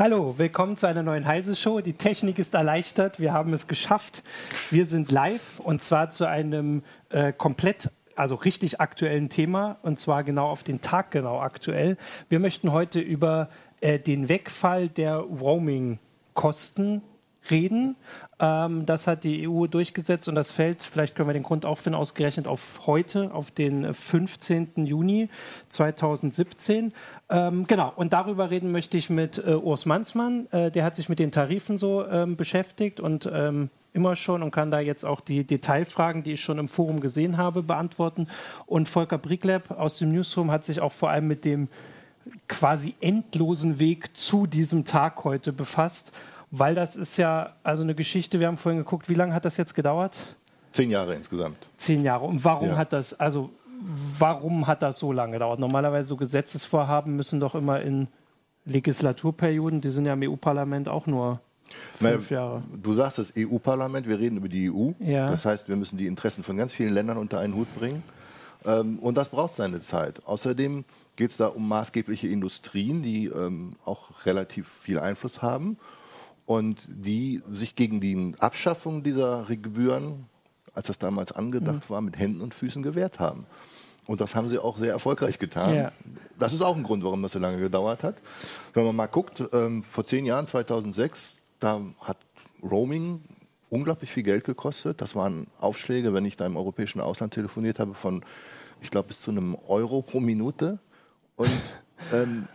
Hallo, willkommen zu einer neuen Heise-Show. Die Technik ist erleichtert, wir haben es geschafft. Wir sind live und zwar zu einem äh, komplett also richtig aktuellen Thema und zwar genau auf den Tag genau aktuell. Wir möchten heute über äh, den Wegfall der Roaming-Kosten reden. Ähm, das hat die EU durchgesetzt und das fällt, vielleicht können wir den Grund auch finden, ausgerechnet auf heute, auf den 15. Juni 2017. Ähm, genau, und darüber reden möchte ich mit äh, Urs Mansmann. Äh, der hat sich mit den Tarifen so ähm, beschäftigt und ähm, immer schon und kann da jetzt auch die Detailfragen, die ich schon im Forum gesehen habe, beantworten. Und Volker Brickleb aus dem Newsroom hat sich auch vor allem mit dem quasi endlosen Weg zu diesem Tag heute befasst weil das ist ja also eine Geschichte, wir haben vorhin geguckt, wie lange hat das jetzt gedauert? Zehn Jahre insgesamt. Zehn Jahre. Und warum ja. hat das, also warum hat das so lange gedauert? Normalerweise so Gesetzesvorhaben müssen doch immer in Legislaturperioden, die sind ja im EU-Parlament auch nur fünf Jahre. Du sagst das EU-Parlament, wir reden über die EU. Ja. Das heißt, wir müssen die Interessen von ganz vielen Ländern unter einen Hut bringen. Ähm, und das braucht seine Zeit. Außerdem geht es da um maßgebliche Industrien, die ähm, auch relativ viel Einfluss haben und die sich gegen die Abschaffung dieser Gebühren, als das damals angedacht mhm. war, mit Händen und Füßen gewehrt haben. Und das haben sie auch sehr erfolgreich getan. Ja. Das ist auch ein Grund, warum das so lange gedauert hat. Wenn man mal guckt, ähm, vor zehn Jahren, 2006, da hat Roaming unglaublich viel Geld gekostet. Das waren Aufschläge, wenn ich da im europäischen Ausland telefoniert habe, von, ich glaube, bis zu einem Euro pro Minute. Und ähm.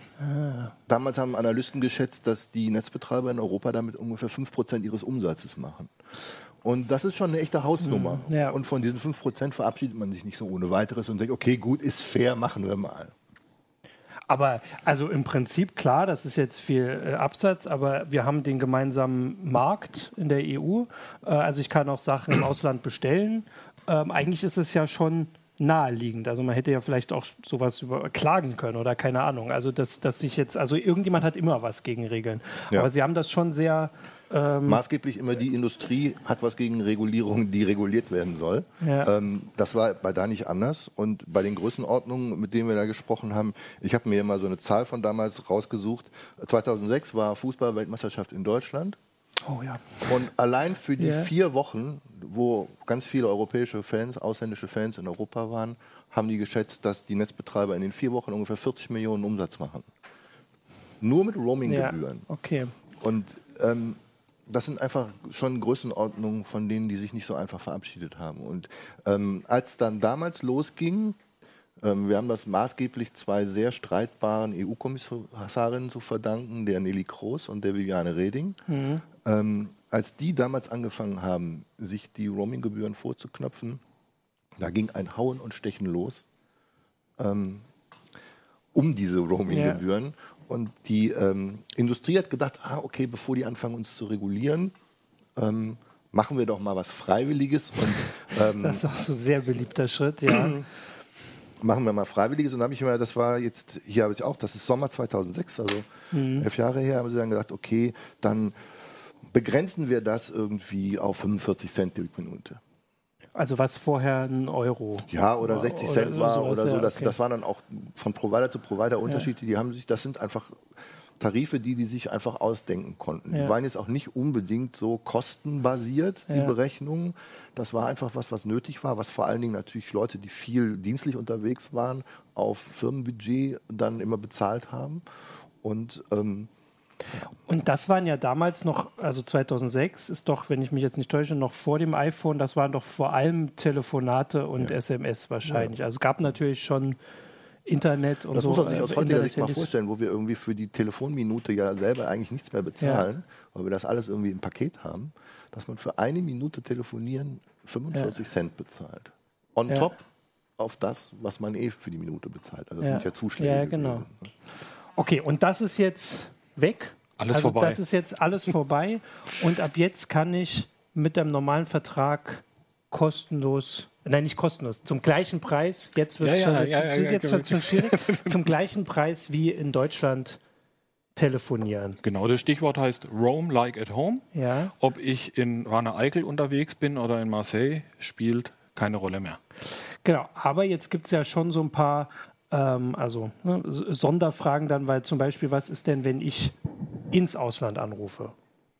Damals haben Analysten geschätzt, dass die Netzbetreiber in Europa damit ungefähr 5% ihres Umsatzes machen. Und das ist schon eine echte Hausnummer. Mhm, ja. Und von diesen 5% verabschiedet man sich nicht so ohne weiteres und denkt, okay, gut, ist fair, machen wir mal. Aber also im Prinzip klar, das ist jetzt viel äh, Absatz, aber wir haben den gemeinsamen Markt in der EU. Äh, also ich kann auch Sachen im Ausland bestellen. Ähm, eigentlich ist es ja schon naheliegend. Also man hätte ja vielleicht auch sowas überklagen können oder keine Ahnung. Also dass, dass sich jetzt, also irgendjemand hat immer was gegen Regeln. Ja. Aber sie haben das schon sehr ähm Maßgeblich immer die Industrie hat was gegen Regulierung, die reguliert werden soll. Ja. Ähm, das war bei da nicht anders. Und bei den Größenordnungen, mit denen wir da gesprochen haben, ich habe mir mal so eine Zahl von damals rausgesucht. 2006 war Fußball-Weltmeisterschaft in Deutschland. Oh ja. Und allein für die yeah. vier Wochen, wo ganz viele europäische Fans, ausländische Fans in Europa waren, haben die geschätzt, dass die Netzbetreiber in den vier Wochen ungefähr 40 Millionen Umsatz machen. Nur mit Roaminggebühren. Ja, okay. Und ähm, das sind einfach schon Größenordnungen, von denen die sich nicht so einfach verabschiedet haben. Und ähm, als dann damals losging, ähm, wir haben das maßgeblich zwei sehr streitbaren EU-Kommissarinnen zu verdanken, der Nelly Kroos und der Viviane Reding. Mhm. Ähm, als die damals angefangen haben, sich die Roaminggebühren vorzuknöpfen, da ging ein Hauen und Stechen los ähm, um diese Roaminggebühren. Ja. Und die ähm, Industrie hat gedacht, ah, okay, bevor die anfangen, uns zu regulieren, ähm, machen wir doch mal was Freiwilliges. Und, ähm, das ist auch so ein sehr beliebter Schritt, ja. machen wir mal Freiwilliges. Und dann habe ich mir, das war jetzt, hier habe ich auch, das ist Sommer 2006, also mhm. elf Jahre her, haben sie dann gesagt, okay, dann begrenzen wir das irgendwie auf 45 Cent die Minute. Also was vorher ein Euro. Ja, oder 60 Cent oder war oder so. Das, okay. das waren dann auch von Provider zu Provider Unterschiede. Ja. Die haben sich, das sind einfach Tarife, die die sich einfach ausdenken konnten. Ja. Die waren jetzt auch nicht unbedingt so kostenbasiert, die ja. Berechnungen. Das war einfach was, was nötig war, was vor allen Dingen natürlich Leute, die viel dienstlich unterwegs waren, auf Firmenbudget dann immer bezahlt haben. Und ähm, und das waren ja damals noch, also 2006 ist doch, wenn ich mich jetzt nicht täusche, noch vor dem iPhone, das waren doch vor allem Telefonate und ja. SMS wahrscheinlich. Ja. Also es gab natürlich schon Internet und das so. Das muss man sich aus äh, heutiger Sicht mal vorstellen, wo wir irgendwie für die Telefonminute ja selber eigentlich nichts mehr bezahlen, ja. weil wir das alles irgendwie im Paket haben, dass man für eine Minute telefonieren 45 ja. Cent bezahlt. On top auf das, was man eh für die Minute bezahlt. Also sind ja Zuschläge. Ja, genau. Ne? Okay, und das ist jetzt weg. Alles also vorbei. Das ist jetzt alles vorbei. und ab jetzt kann ich mit dem normalen Vertrag kostenlos Nein, nicht kostenlos. Zum gleichen Preis. Jetzt wird es ja, schon, ja, jetzt, ja, jetzt wird's schon schwierig. zum gleichen Preis wie in Deutschland telefonieren. Genau, das Stichwort heißt Roam like at home. Ja. Ob ich in Warner Eickel unterwegs bin oder in Marseille, spielt keine Rolle mehr. Genau, aber jetzt gibt es ja schon so ein paar ähm, also ne, Sonderfragen dann, weil zum Beispiel, was ist denn, wenn ich ins Ausland anrufe,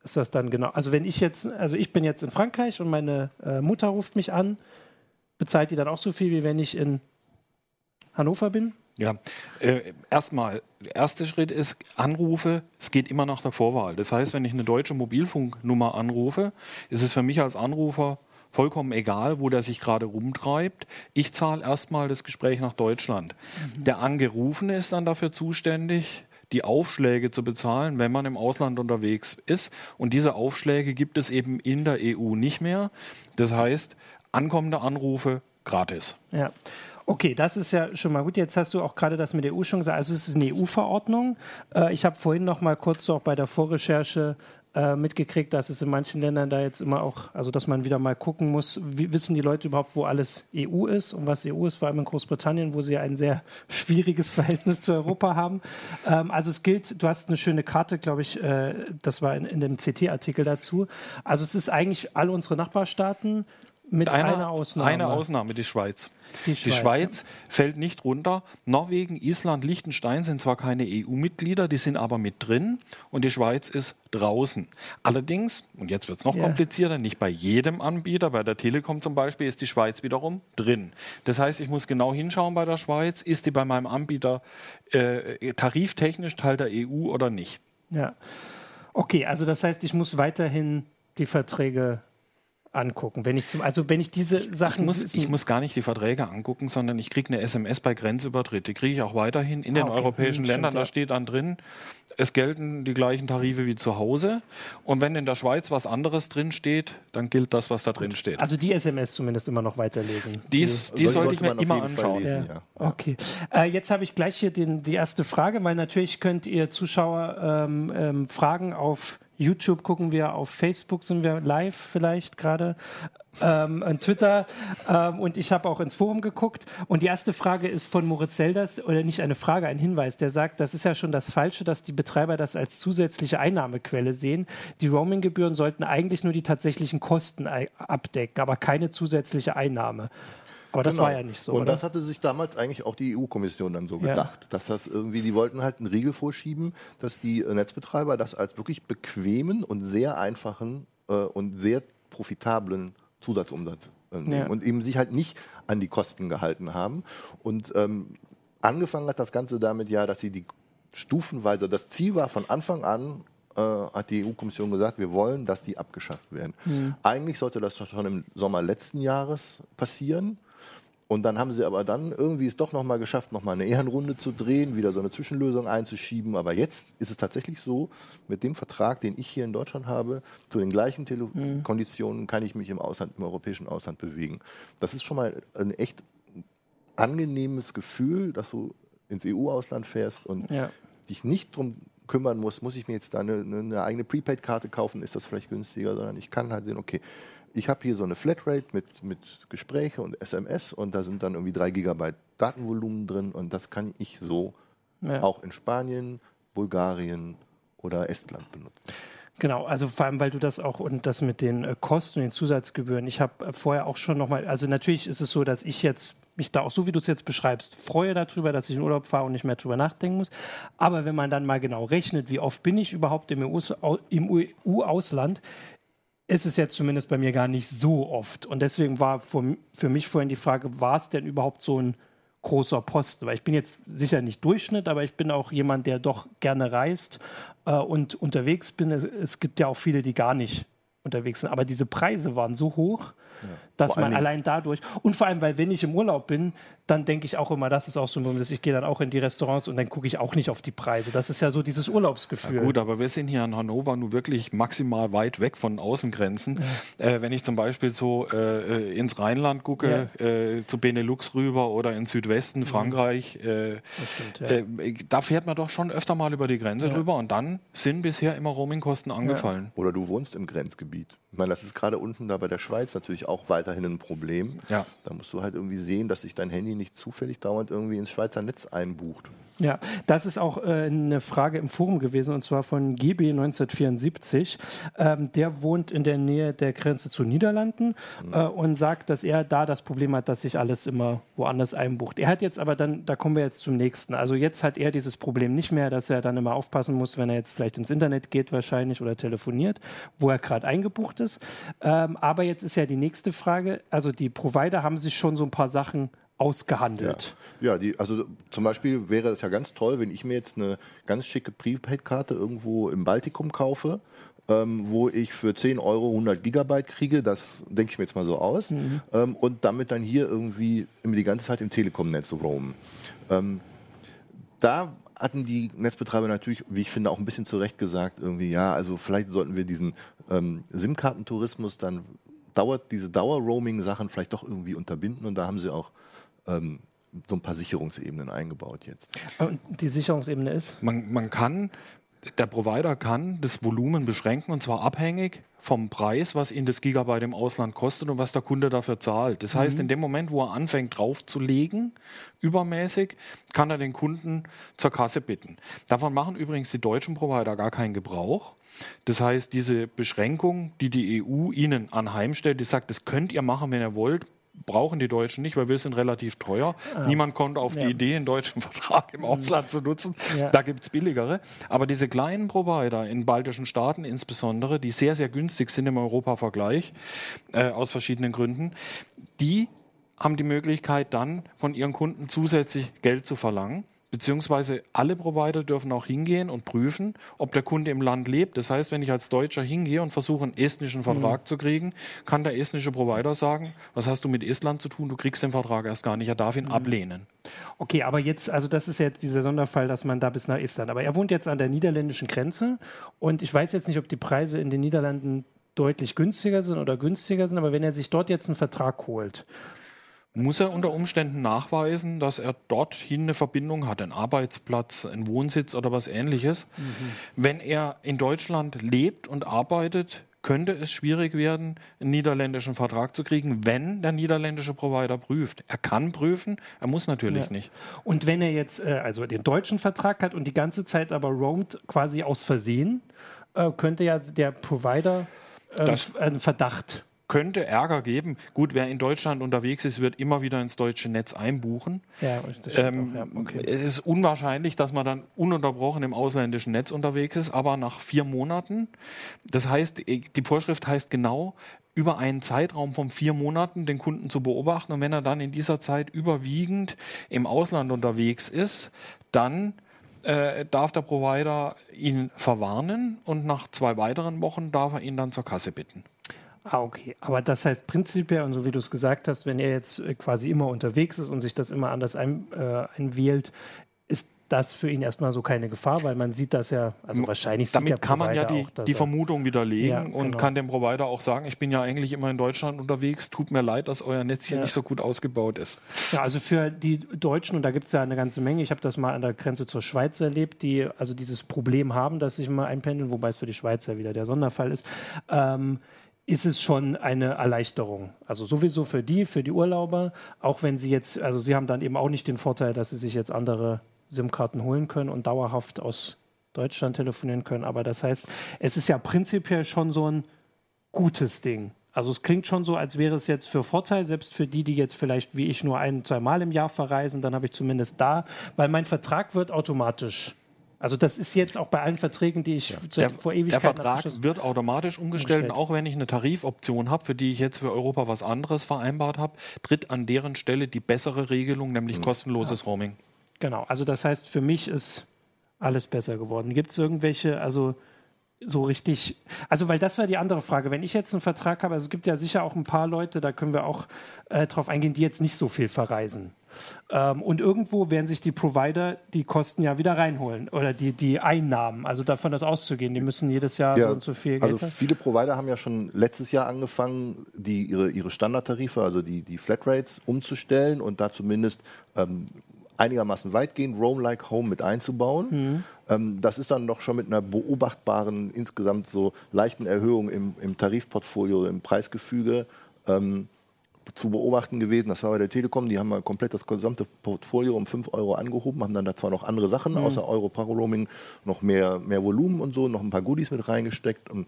ist das dann genau? Also wenn ich jetzt, also ich bin jetzt in Frankreich und meine äh, Mutter ruft mich an, bezahlt die dann auch so viel, wie wenn ich in Hannover bin? Ja, äh, erstmal, der erste Schritt ist Anrufe, es geht immer nach der Vorwahl. Das heißt, wenn ich eine deutsche Mobilfunknummer anrufe, ist es für mich als Anrufer vollkommen egal, wo der sich gerade rumtreibt. Ich zahle erstmal das Gespräch nach Deutschland. Mhm. Der Angerufene ist dann dafür zuständig, die Aufschläge zu bezahlen, wenn man im Ausland unterwegs ist. Und diese Aufschläge gibt es eben in der EU nicht mehr. Das heißt, ankommende Anrufe gratis. Ja. Okay, das ist ja schon mal gut. Jetzt hast du auch gerade das mit der EU schon gesagt. Also es ist eine EU-Verordnung. Äh, ich habe vorhin noch mal kurz auch bei der Vorrecherche äh, mitgekriegt, dass es in manchen Ländern da jetzt immer auch, also dass man wieder mal gucken muss, wie wissen die Leute überhaupt, wo alles EU ist und was EU ist, vor allem in Großbritannien, wo sie ein sehr schwieriges Verhältnis zu Europa haben. Ähm, also es gilt, du hast eine schöne Karte, glaube ich, äh, das war in, in dem CT-Artikel dazu. Also es ist eigentlich alle unsere Nachbarstaaten mit einer, einer, Ausnahme. Eine Ausnahme, die Schweiz. Die Schweiz, die Schweiz ja. fällt nicht runter. Norwegen, Island, Liechtenstein sind zwar keine EU-Mitglieder, die sind aber mit drin und die Schweiz ist draußen. Allerdings, und jetzt wird es noch ja. komplizierter, nicht bei jedem Anbieter, bei der Telekom zum Beispiel, ist die Schweiz wiederum drin. Das heißt, ich muss genau hinschauen bei der Schweiz, ist die bei meinem Anbieter äh, tariftechnisch Teil der EU oder nicht. Ja. Okay, also das heißt, ich muss weiterhin die Verträge angucken. Wenn ich zum, also wenn ich diese Sachen. Ich muss, ich muss gar nicht die Verträge angucken, sondern ich kriege eine SMS bei Grenzübertritt. Die kriege ich auch weiterhin in ah, den okay. europäischen hm, Ländern. Stimmt, da steht dann drin, es gelten die gleichen Tarife wie zu Hause. Und wenn in der Schweiz was anderes drin steht, dann gilt das, was da drin steht. Also die SMS zumindest immer noch weiterlesen. Dies, die, die sollte ich mir immer anschauen. Lesen, ja. Ja. Okay. Äh, jetzt habe ich gleich hier den, die erste Frage, weil natürlich könnt ihr Zuschauer ähm, ähm, Fragen auf YouTube gucken wir, auf Facebook sind wir live vielleicht gerade, ähm, und Twitter. Ähm, und ich habe auch ins Forum geguckt. Und die erste Frage ist von Moritz Selders, oder nicht eine Frage, ein Hinweis, der sagt, das ist ja schon das Falsche, dass die Betreiber das als zusätzliche Einnahmequelle sehen. Die Roaminggebühren sollten eigentlich nur die tatsächlichen Kosten abdecken, aber keine zusätzliche Einnahme. Aber das genau. war ja nicht so. Und oder? das hatte sich damals eigentlich auch die EU-Kommission dann so gedacht, ja. dass das irgendwie, die wollten halt einen Riegel vorschieben, dass die äh, Netzbetreiber das als wirklich bequemen und sehr einfachen äh, und sehr profitablen Zusatzumsatz äh, nehmen ja. und eben sich halt nicht an die Kosten gehalten haben. Und ähm, angefangen hat das Ganze damit ja, dass sie die stufenweise, das Ziel war von Anfang an, äh, hat die EU-Kommission gesagt, wir wollen, dass die abgeschafft werden. Mhm. Eigentlich sollte das schon im Sommer letzten Jahres passieren. Und dann haben sie aber dann irgendwie es doch nochmal geschafft, nochmal eine Ehrenrunde zu drehen, wieder so eine Zwischenlösung einzuschieben. Aber jetzt ist es tatsächlich so, mit dem Vertrag, den ich hier in Deutschland habe, zu den gleichen Tele mhm. Konditionen kann ich mich im Ausland, im europäischen Ausland bewegen. Das ist schon mal ein echt angenehmes Gefühl, dass du ins EU-Ausland fährst und ja. dich nicht darum kümmern musst, muss ich mir jetzt da eine, eine eigene Prepaid-Karte kaufen, ist das vielleicht günstiger, sondern ich kann halt sehen, okay, ich habe hier so eine Flatrate mit, mit Gespräche und SMS und da sind dann irgendwie drei Gigabyte Datenvolumen drin und das kann ich so ja. auch in Spanien, Bulgarien oder Estland benutzen. Genau, also vor allem, weil du das auch und das mit den äh, Kosten und den Zusatzgebühren. Ich habe äh, vorher auch schon nochmal, also natürlich ist es so, dass ich jetzt mich da auch so, wie du es jetzt beschreibst, freue darüber, dass ich in Urlaub fahre und nicht mehr drüber nachdenken muss. Aber wenn man dann mal genau rechnet, wie oft bin ich überhaupt im EU-Ausland, ist es jetzt zumindest bei mir gar nicht so oft. Und deswegen war für mich vorhin die Frage, war es denn überhaupt so ein großer Posten? Weil ich bin jetzt sicher nicht Durchschnitt, aber ich bin auch jemand, der doch gerne reist äh, und unterwegs bin. Es, es, gibt ja auch viele, die gar nicht unterwegs sind. Aber diese Preise waren so hoch, ja. Dass man allein dadurch und vor allem, weil wenn ich im Urlaub bin, dann denke ich auch immer, das ist auch so ein Moment, ich gehe dann auch in die Restaurants und dann gucke ich auch nicht auf die Preise. Das ist ja so dieses Urlaubsgefühl. Ja, gut, aber wir sind hier in Hannover nun wirklich maximal weit weg von Außengrenzen. Ja. Äh, wenn ich zum Beispiel so äh, ins Rheinland gucke, ja. äh, zu Benelux rüber oder in Südwesten, mhm. Frankreich, äh, stimmt, äh, da fährt man doch schon öfter mal über die Grenze drüber und dann sind bisher immer Roamingkosten angefallen. Oder du wohnst im Grenzgebiet. Ich meine, das ist gerade unten da bei der Schweiz natürlich auch weiterhin ein Problem. Ja. Da musst du halt irgendwie sehen, dass sich dein Handy nicht zufällig dauernd irgendwie ins Schweizer Netz einbucht. Ja, das ist auch äh, eine Frage im Forum gewesen und zwar von GB 1974. Ähm, der wohnt in der Nähe der Grenze zu Niederlanden mhm. äh, und sagt, dass er da das Problem hat, dass sich alles immer woanders einbucht. Er hat jetzt aber dann, da kommen wir jetzt zum nächsten. Also jetzt hat er dieses Problem nicht mehr, dass er dann immer aufpassen muss, wenn er jetzt vielleicht ins Internet geht wahrscheinlich oder telefoniert, wo er gerade eingebucht ist. Ähm, aber jetzt ist ja die nächste Frage, also die Provider haben sich schon so ein paar Sachen ausgehandelt. Ja, ja die, also zum Beispiel wäre es ja ganz toll, wenn ich mir jetzt eine ganz schicke Prepaid-Karte irgendwo im Baltikum kaufe, ähm, wo ich für 10 Euro 100 Gigabyte kriege, das denke ich mir jetzt mal so aus, mhm. ähm, und damit dann hier irgendwie die ganze Zeit im Telekom-Netz roamen. Ähm, da hatten die Netzbetreiber natürlich, wie ich finde, auch ein bisschen zu Recht gesagt, irgendwie, ja, also vielleicht sollten wir diesen ähm, SIM-Kartentourismus dann dauert diese Dauer-Roaming-Sachen vielleicht doch irgendwie unterbinden und da haben sie auch ähm, so ein paar Sicherungsebenen eingebaut jetzt. Und die Sicherungsebene ist? Man, man kann, der Provider kann das Volumen beschränken und zwar abhängig vom Preis, was ihn das Gigabyte im Ausland kostet und was der Kunde dafür zahlt. Das heißt, mhm. in dem Moment, wo er anfängt draufzulegen, übermäßig, kann er den Kunden zur Kasse bitten. Davon machen übrigens die deutschen Provider gar keinen Gebrauch. Das heißt, diese Beschränkung, die die EU ihnen anheimstellt, die sagt, das könnt ihr machen, wenn ihr wollt, brauchen die Deutschen nicht, weil wir sind relativ teuer. Ah. Niemand kommt auf ja. die Idee, einen deutschen Vertrag im Ausland zu nutzen. Ja. Da gibt es billigere. Aber diese kleinen Provider in baltischen Staaten insbesondere, die sehr, sehr günstig sind im Europa-Vergleich, äh, aus verschiedenen Gründen, die haben die Möglichkeit dann von ihren Kunden zusätzlich Geld zu verlangen. Beziehungsweise alle Provider dürfen auch hingehen und prüfen, ob der Kunde im Land lebt. Das heißt, wenn ich als Deutscher hingehe und versuche, einen estnischen Vertrag mhm. zu kriegen, kann der estnische Provider sagen, was hast du mit Estland zu tun? Du kriegst den Vertrag erst gar nicht. Er darf ihn mhm. ablehnen. Okay, aber jetzt, also das ist jetzt dieser Sonderfall, dass man da bis nach Estland. Aber er wohnt jetzt an der niederländischen Grenze und ich weiß jetzt nicht, ob die Preise in den Niederlanden deutlich günstiger sind oder günstiger sind, aber wenn er sich dort jetzt einen Vertrag holt muss er unter Umständen nachweisen, dass er dorthin eine Verbindung hat, einen Arbeitsplatz, einen Wohnsitz oder was ähnliches. Mhm. Wenn er in Deutschland lebt und arbeitet, könnte es schwierig werden, einen niederländischen Vertrag zu kriegen, wenn der niederländische Provider prüft. Er kann prüfen, er muss natürlich ja. nicht. Und wenn er jetzt äh, also den deutschen Vertrag hat und die ganze Zeit aber roamt quasi aus Versehen, äh, könnte ja der Provider äh, einen Verdacht könnte Ärger geben. Gut, wer in Deutschland unterwegs ist, wird immer wieder ins deutsche Netz einbuchen. Ja, das ähm, auch, ja. Okay. Es ist unwahrscheinlich, dass man dann ununterbrochen im ausländischen Netz unterwegs ist, aber nach vier Monaten, das heißt, die Vorschrift heißt genau, über einen Zeitraum von vier Monaten den Kunden zu beobachten und wenn er dann in dieser Zeit überwiegend im Ausland unterwegs ist, dann äh, darf der Provider ihn verwarnen und nach zwei weiteren Wochen darf er ihn dann zur Kasse bitten. Ah, okay. Aber das heißt prinzipiell, und so wie du es gesagt hast, wenn er jetzt äh, quasi immer unterwegs ist und sich das immer anders ein, äh, einwählt, ist das für ihn erstmal so keine Gefahr, weil man sieht das ja, also wahrscheinlich Damit sieht der kann man ja die, auch, die Vermutung widerlegen ja, und genau. kann dem Provider auch sagen, ich bin ja eigentlich immer in Deutschland unterwegs, tut mir leid, dass euer Netz hier ja. nicht so gut ausgebaut ist. Ja, also für die Deutschen, und da gibt es ja eine ganze Menge, ich habe das mal an der Grenze zur Schweiz erlebt, die also dieses Problem haben, dass sich mal einpendeln, wobei es für die Schweiz ja wieder der Sonderfall ist. Ähm, ist es schon eine Erleichterung. Also sowieso für die, für die Urlauber, auch wenn sie jetzt, also sie haben dann eben auch nicht den Vorteil, dass sie sich jetzt andere SIM-Karten holen können und dauerhaft aus Deutschland telefonieren können. Aber das heißt, es ist ja prinzipiell schon so ein gutes Ding. Also es klingt schon so, als wäre es jetzt für Vorteil, selbst für die, die jetzt vielleicht wie ich nur ein, zwei Mal im Jahr verreisen, dann habe ich zumindest da, weil mein Vertrag wird automatisch also das ist jetzt auch bei allen Verträgen, die ich ja. der, vor Ewigkeiten Der Vertrag wird automatisch umgestellt, umgestellt. auch wenn ich eine Tarifoption habe, für die ich jetzt für Europa was anderes vereinbart habe, tritt an deren Stelle die bessere Regelung, nämlich mhm. kostenloses ja. Roaming. Genau, also das heißt, für mich ist alles besser geworden. Gibt es irgendwelche, also so richtig, also weil das war die andere Frage. Wenn ich jetzt einen Vertrag habe, also es gibt ja sicher auch ein paar Leute, da können wir auch äh, drauf eingehen, die jetzt nicht so viel verreisen. Ähm, und irgendwo werden sich die Provider die Kosten ja wieder reinholen oder die, die Einnahmen. Also davon das auszugehen, die müssen jedes Jahr ja, so und so viel Geld. Also viele Provider haben ja schon letztes Jahr angefangen, die, ihre, ihre Standardtarife, also die, die Flatrates umzustellen und da zumindest ähm, einigermaßen weitgehend Roam Like Home mit einzubauen. Mhm. Ähm, das ist dann doch schon mit einer beobachtbaren, insgesamt so leichten Erhöhung im, im Tarifportfolio, im Preisgefüge ähm, zu beobachten gewesen. Das war bei der Telekom. Die haben mal komplett das gesamte Portfolio um 5 Euro angehoben, haben dann da zwar noch andere Sachen mhm. außer Euro Roaming, noch mehr, mehr Volumen und so, noch ein paar Goodies mit reingesteckt. Und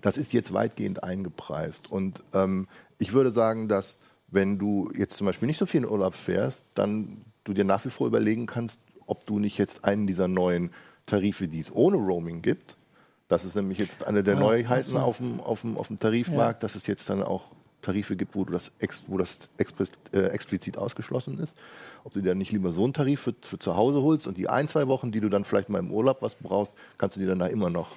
das ist jetzt weitgehend eingepreist. Und ähm, ich würde sagen, dass wenn du jetzt zum Beispiel nicht so viel in Urlaub fährst, dann du dir nach wie vor überlegen kannst, ob du nicht jetzt einen dieser neuen Tarife, die es ohne Roaming gibt, das ist nämlich jetzt eine der ah, Neuheiten auf, dem, auf, dem, auf dem Tarifmarkt, ja. dass es jetzt dann auch Tarife gibt, wo, du das, ex, wo das explizit, äh, explizit ausgeschlossen ist. Ob du dir nicht lieber so einen Tarif für, für, zu Hause holst und die ein, zwei Wochen, die du dann vielleicht mal im Urlaub was brauchst, kannst du dir dann da immer noch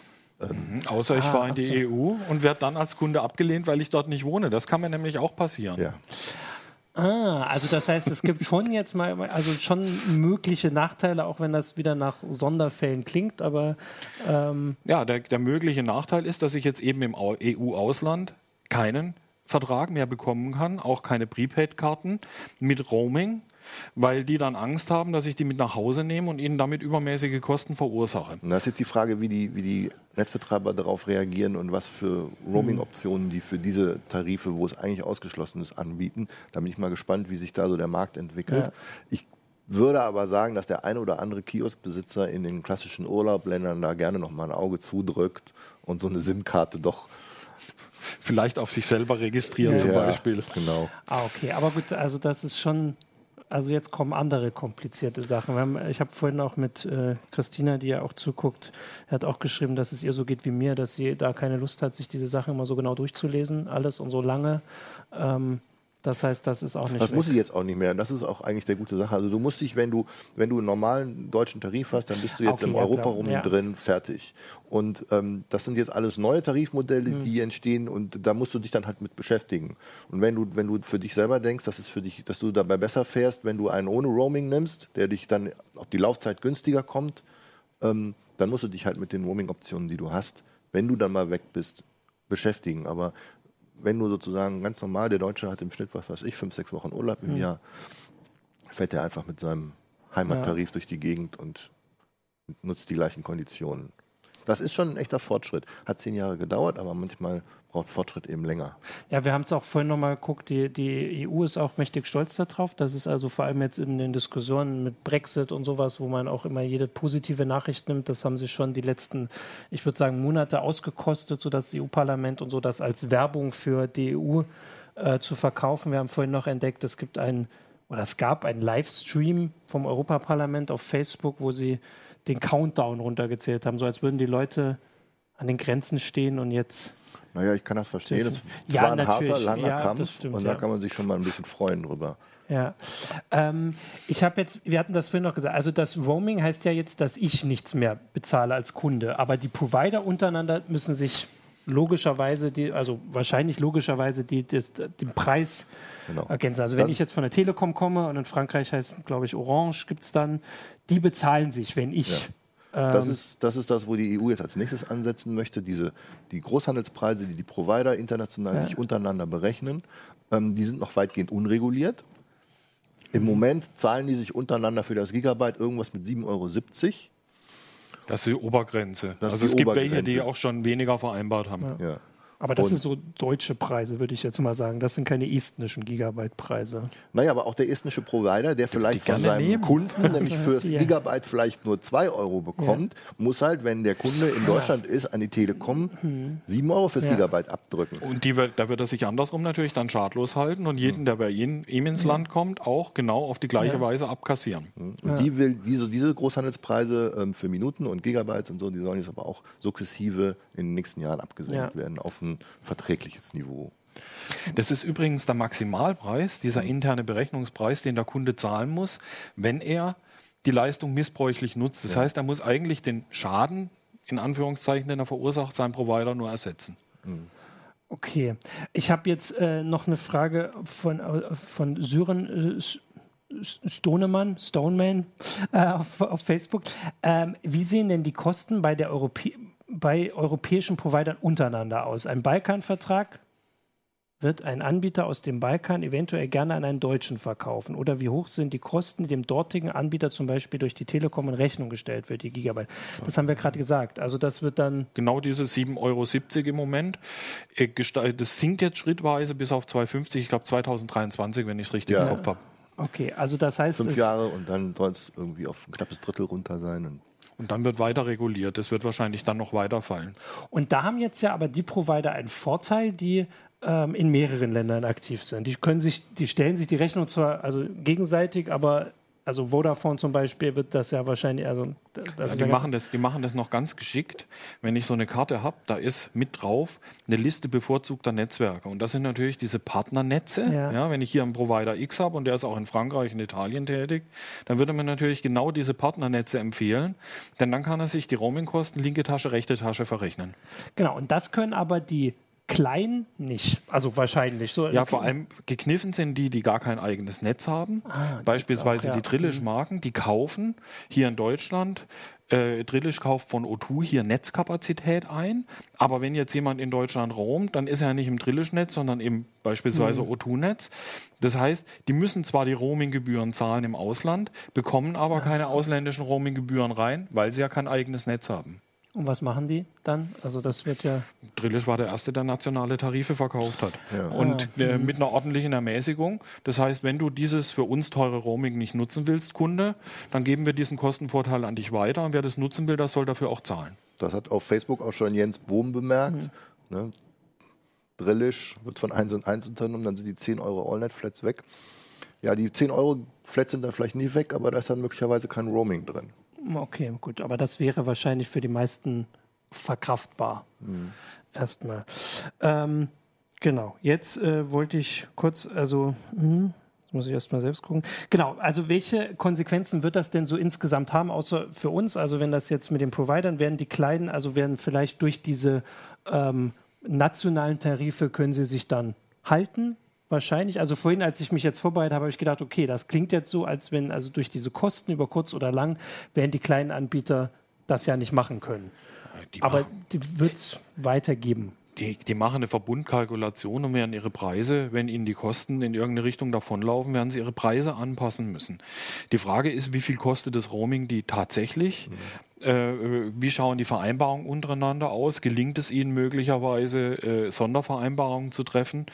ähm, mhm. Außer ich ah, fahre in die so. EU und werde dann als Kunde abgelehnt, weil ich dort nicht wohne. Das kann mir nämlich auch passieren. Ja. Ah, also das heißt, es gibt schon jetzt mal, also schon mögliche Nachteile, auch wenn das wieder nach Sonderfällen klingt, aber ähm ja, der, der mögliche Nachteil ist, dass ich jetzt eben im EU-Ausland keinen Vertrag mehr bekommen kann, auch keine Prepaid-Karten mit Roaming weil die dann Angst haben, dass ich die mit nach Hause nehme und ihnen damit übermäßige Kosten verursache. Und das ist jetzt die Frage, wie die, wie die Netzbetreiber darauf reagieren und was für Roaming-Optionen die für diese Tarife, wo es eigentlich ausgeschlossen ist, anbieten. Da bin ich mal gespannt, wie sich da so der Markt entwickelt. Ja. Ich würde aber sagen, dass der eine oder andere Kioskbesitzer in den klassischen Urlaubländern da gerne noch mal ein Auge zudrückt und so eine SIM-Karte doch vielleicht auf sich selber registrieren ja, zum Beispiel. Genau. Ah, okay, aber gut, also das ist schon also jetzt kommen andere komplizierte Sachen. Haben, ich habe vorhin auch mit äh, Christina, die ja auch zuguckt, hat auch geschrieben, dass es ihr so geht wie mir, dass sie da keine Lust hat, sich diese Sachen immer so genau durchzulesen, alles und so lange. Ähm, das heißt, das ist auch nicht. Das weg. muss ich jetzt auch nicht mehr. Das ist auch eigentlich der gute Sache. Also du musst dich, wenn du, wenn du einen normalen deutschen Tarif hast, dann bist du jetzt okay, im ja, Europarum ja. drin, fertig. Und ähm, das sind jetzt alles neue Tarifmodelle, mhm. die entstehen und da musst du dich dann halt mit beschäftigen. Und wenn du, wenn du für dich selber denkst, dass es für dich, dass du dabei besser fährst, wenn du einen ohne Roaming nimmst, der dich dann auf die Laufzeit günstiger kommt, ähm, dann musst du dich halt mit den Roaming-Optionen, die du hast, wenn du dann mal weg bist, beschäftigen. Aber wenn du sozusagen ganz normal, der Deutsche hat im Schnitt, was weiß ich, fünf, sechs Wochen Urlaub im mhm. Jahr, fährt er einfach mit seinem Heimattarif ja. durch die Gegend und nutzt die gleichen Konditionen. Das ist schon ein echter Fortschritt. Hat zehn Jahre gedauert, aber manchmal braucht Fortschritt eben länger. Ja, wir haben es auch vorhin nochmal geguckt, die, die EU ist auch mächtig stolz darauf. Das ist also vor allem jetzt in den Diskussionen mit Brexit und sowas, wo man auch immer jede positive Nachricht nimmt, das haben sie schon die letzten, ich würde sagen, Monate ausgekostet, sodass das EU-Parlament und so das als Werbung für die EU äh, zu verkaufen. Wir haben vorhin noch entdeckt, es gibt einen, oder es gab einen Livestream vom Europaparlament auf Facebook, wo sie den Countdown runtergezählt haben, so als würden die Leute an den Grenzen stehen und jetzt. Naja, ich kann das verstehen. Das ja, war ein harter, langer ja, Kampf stimmt, und da ja. kann man sich schon mal ein bisschen freuen drüber. Ja, ähm, ich habe jetzt, wir hatten das vorhin noch gesagt, also das Roaming heißt ja jetzt, dass ich nichts mehr bezahle als Kunde, aber die Provider untereinander müssen sich logischerweise, die, also wahrscheinlich logischerweise die, die, den Preis genau. ergänzen. Also wenn das ich jetzt von der Telekom komme und in Frankreich heißt, glaube ich, Orange gibt es dann, die bezahlen sich, wenn ich. Ja. Das, ähm, ist, das ist das, wo die EU jetzt als nächstes ansetzen möchte. Diese, die Großhandelspreise, die die Provider international ja. sich untereinander berechnen, ähm, die sind noch weitgehend unreguliert. Im. Moment zahlen die sich untereinander für das Gigabyte irgendwas mit 7,70 Euro. Das ist die Obergrenze. Das also es gibt Obergrenze. welche, die auch schon weniger vereinbart haben. Ja. ja. Aber das sind so deutsche Preise, würde ich jetzt mal sagen. Das sind keine estnischen Gigabyte-Preise. Naja, aber auch der estnische Provider, der vielleicht von seinem nehmen. Kunden nämlich fürs ja. Gigabyte vielleicht nur 2 Euro bekommt, ja. muss halt, wenn der Kunde in Deutschland ist, an die Telekom mhm. 7 Euro fürs ja. Gigabyte abdrücken. Und die, da wird er sich andersrum natürlich dann schadlos halten und jeden, mhm. der bei ihm, ihm ins Land kommt, auch genau auf die gleiche Weise abkassieren. Mhm. Und die will diese, diese Großhandelspreise ähm, für Minuten und Gigabytes und so, die sollen jetzt aber auch sukzessive in den nächsten Jahren abgesenkt werden auf ein verträgliches Niveau. Das ist übrigens der Maximalpreis, dieser interne Berechnungspreis, den der Kunde zahlen muss, wenn er die Leistung missbräuchlich nutzt. Das ja. heißt, er muss eigentlich den Schaden, in Anführungszeichen, den er verursacht, seinem Provider nur ersetzen. Mhm. Okay. Ich habe jetzt äh, noch eine Frage von, äh, von Syren äh, Stonemann, Stoneman äh, auf, auf, Facebook. Ähm, wie sehen denn die Kosten bei der Europä bei europäischen Providern untereinander aus? Ein Balkanvertrag wird ein Anbieter aus dem Balkan eventuell gerne an einen Deutschen verkaufen? Oder wie hoch sind die Kosten, die dem dortigen Anbieter zum Beispiel durch die Telekom in Rechnung gestellt wird, die Gigabyte? Das haben wir gerade gesagt. Also das wird dann... Genau diese 7,70 Euro im Moment. Äh, das sinkt jetzt schrittweise bis auf 2,50, ich glaube 2023, wenn ich es richtig ja. im Kopf habe. Okay, also das heißt... Fünf Jahre und dann soll es irgendwie auf ein knappes Drittel runter sein. Und dann wird weiter reguliert. Das wird wahrscheinlich dann noch weiterfallen. Und da haben jetzt ja aber die Provider einen Vorteil, die ähm, in mehreren Ländern aktiv sind. Die können sich, die stellen sich die Rechnung zwar also gegenseitig, aber also Vodafone zum Beispiel wird das ja wahrscheinlich, also ja, die, machen das, die machen das noch ganz geschickt. Wenn ich so eine Karte habe, da ist mit drauf eine Liste bevorzugter Netzwerke. Und das sind natürlich diese Partnernetze. Ja. ja wenn ich hier einen Provider X habe und der ist auch in Frankreich und Italien tätig, dann würde man natürlich genau diese Partnernetze empfehlen. Denn dann kann er sich die Roamingkosten linke Tasche, rechte Tasche verrechnen. Genau, und das können aber die klein nicht. Also wahrscheinlich. So ja, vor allem gekniffen sind die, die gar kein eigenes Netz haben. Ah, Beispielsweise auch, ja. die Drillisch-Marken, die kaufen hier in Deutschland äh, Drillisch kauft von O2 hier Netzkapazität ein. Aber wenn jetzt jemand in Deutschland roamt, dann ist er ja nicht im Drillisch-Netz, sondern im beispielsweise mhm. O2-Netz. Das heißt, die müssen zwar die Roaming-Gebühren zahlen im Ausland, bekommen aber keine ausländischen Roaming-Gebühren rein, weil sie ja kein eigenes Netz haben. Und was machen die dann? Also das wird ja. Drillisch war der erste, der nationale Tarife verkauft hat. Ja. Und ah, äh, mhm. mit einer ordentlichen Ermäßigung. Das heißt, wenn du dieses für uns teure Roaming nicht nutzen willst, Kunde, dann geben wir diesen Kostenvorteil an dich weiter. Und wer das nutzen will, das soll dafür auch zahlen. Das hat auf Facebook auch schon Jens Bohm bemerkt. Mhm. Ne? Drillisch wird von 1 und 1 unternommen, dann sind die 10 Euro Allnet-Flats weg. Ja, die 10 Euro Flats sind dann vielleicht nicht weg, aber da ist dann möglicherweise kein Roaming drin. Okay, gut, aber das wäre wahrscheinlich für die meisten verkraftbar. Mhm. Erstmal. Ähm, genau, jetzt äh, wollte ich kurz, also, mh, muss ich erstmal selbst gucken. Genau, also welche Konsequenzen wird das denn so insgesamt haben, außer für uns? Also wenn das jetzt mit den Providern werden, die kleinen, also werden vielleicht durch diese ähm, nationalen Tarife, können sie sich dann halten? Wahrscheinlich. Also vorhin, als ich mich jetzt vorbereitet habe, habe ich gedacht, okay, das klingt jetzt so, als wenn also durch diese Kosten über kurz oder lang werden die kleinen Anbieter das ja nicht machen können. Die Aber die wird es weitergeben. Die, die machen eine Verbundkalkulation und werden ihre Preise, wenn ihnen die Kosten in irgendeine Richtung davonlaufen, werden sie ihre Preise anpassen müssen. Die Frage ist, wie viel kostet das Roaming die tatsächlich? Mhm. Äh, wie schauen die Vereinbarungen untereinander aus? Gelingt es ihnen möglicherweise, äh, Sondervereinbarungen zu treffen,